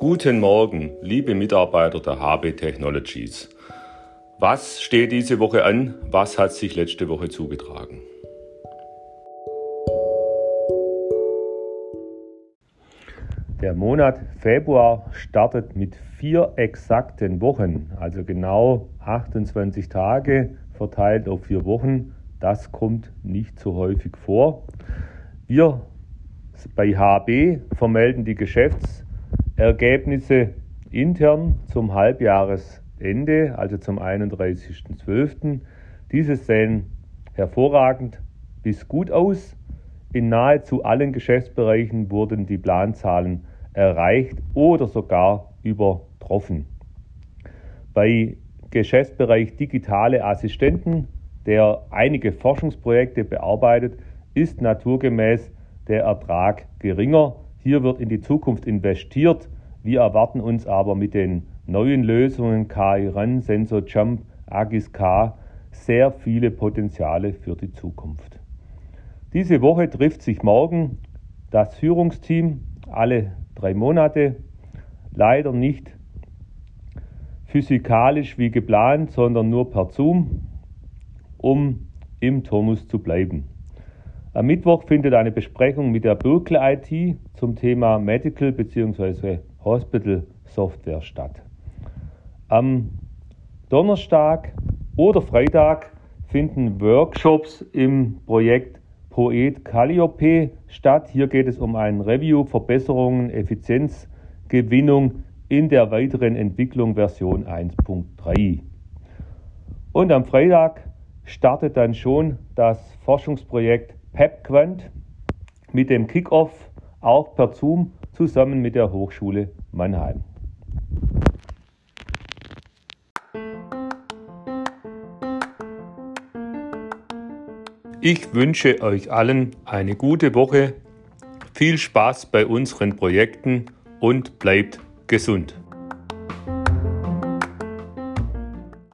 Guten Morgen, liebe Mitarbeiter der HB Technologies. Was steht diese Woche an? Was hat sich letzte Woche zugetragen? Der Monat Februar startet mit vier exakten Wochen, also genau 28 Tage verteilt auf vier Wochen. Das kommt nicht so häufig vor. Wir bei HB vermelden die Geschäftsergebnisse intern zum Halbjahresende, also zum 31.12. Diese sehen hervorragend bis gut aus. In nahezu allen Geschäftsbereichen wurden die Planzahlen erreicht oder sogar übertroffen. Bei Geschäftsbereich digitale Assistenten, der einige Forschungsprojekte bearbeitet, ist naturgemäß der Ertrag geringer. Hier wird in die Zukunft investiert. Wir erwarten uns aber mit den neuen Lösungen KI Run, Sensor Jump, Agis K sehr viele Potenziale für die Zukunft. Diese Woche trifft sich morgen das Führungsteam alle drei Monate. Leider nicht physikalisch wie geplant, sondern nur per Zoom, um im Turnus zu bleiben. Am Mittwoch findet eine Besprechung mit der Berkeley IT zum Thema Medical bzw. Hospital Software statt. Am Donnerstag oder Freitag finden Workshops im Projekt Poet Calliope statt. Hier geht es um ein Review, Verbesserungen, Effizienzgewinnung in der weiteren Entwicklung Version 1.3. Und am Freitag startet dann schon das Forschungsprojekt PepQuant mit dem Kickoff auch per Zoom zusammen mit der Hochschule Mannheim. Ich wünsche euch allen eine gute Woche, viel Spaß bei unseren Projekten und bleibt gesund.